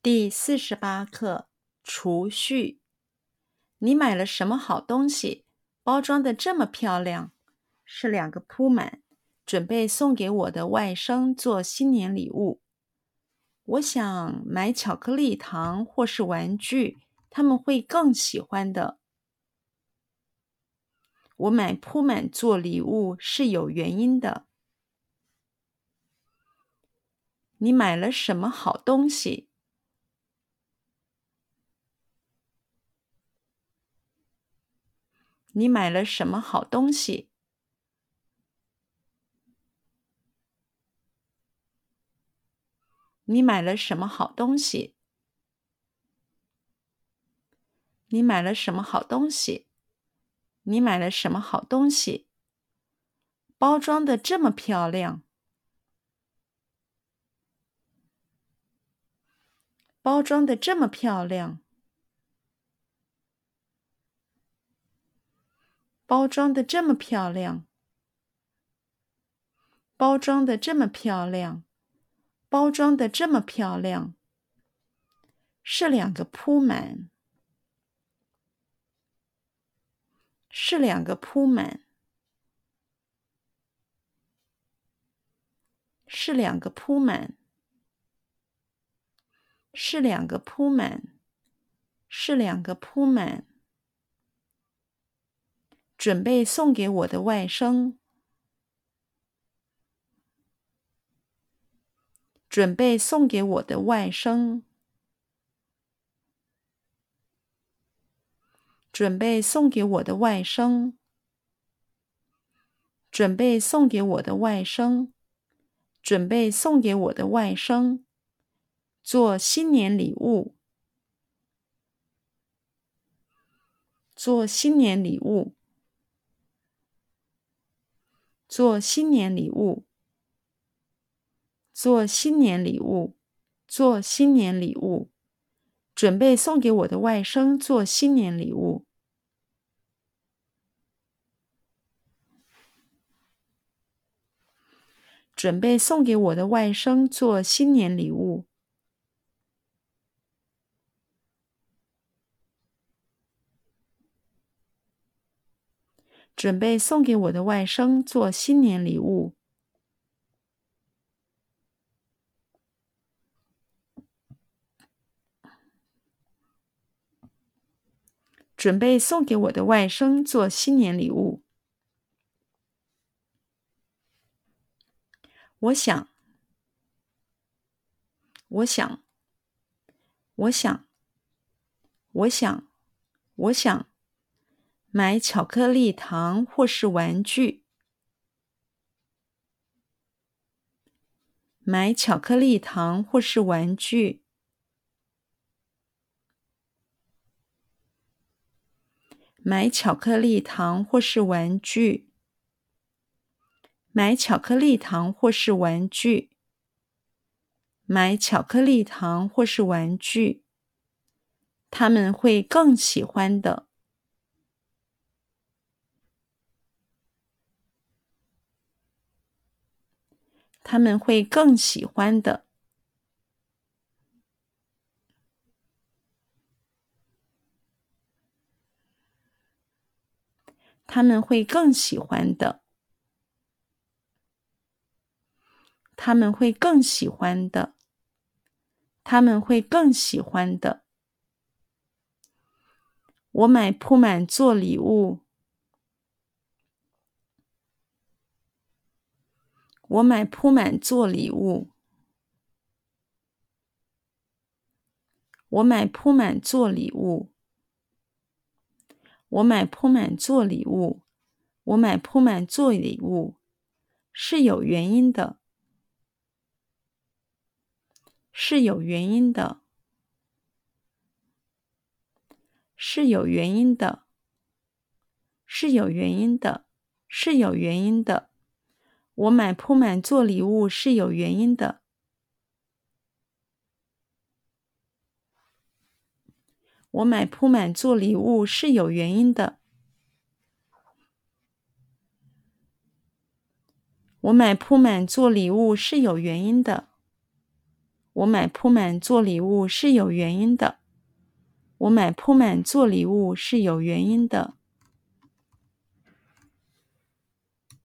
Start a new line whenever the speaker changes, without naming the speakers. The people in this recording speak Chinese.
第四十八课储蓄。你买了什么好东西？包装的这么漂亮，是两个铺满，准备送给我的外甥做新年礼物。我想买巧克力糖或是玩具，他们会更喜欢的。我买铺满做礼物是有原因的。你买了什么好东西？你买了什么好东西？你买了什么好东西？你买了什么好东西？你买了什么好东西？包装的这么漂亮，包装的这么漂亮。包装的这么漂亮，包装的这么漂亮，包装的这么漂亮，是两个铺满，是两个铺满，是两个铺满，是两个铺满，是两个铺满。准备送给我的外甥，准备送给我的外甥，准备送给我的外甥，准备送给我的外甥，准备送给我的外甥，做新年礼物，做新年礼物。做新年礼物，做新年礼物，做新年礼物，准备送给我的外甥做新年礼物，准备送给我的外甥做新年礼物。准备送给我的外甥做新年礼物。准备送给我的外甥做新年礼物。我想，我想，我想，我想，我想。买巧克力糖或是玩具。买巧克力糖或是玩具。买巧克力糖或是玩具。买巧克力糖或是玩具。买巧克力糖或是玩具。他们会更喜欢的。他们会更喜欢的。他们会更喜欢的。他们会更喜欢的。他们会更喜欢的。我买铺满做礼物。我买铺满做礼物。我买铺满做礼物。我买铺满做礼物。我买铺满做礼物，是有原因的。是有原因的。是有原因的。是有原因的。是有原因的。我买铺满做礼物是有原因的。我买铺满做礼物是有原因的。我买铺满做礼物是有原因的。我买铺满做礼物是有原因的。我买铺满做礼物是有原因的。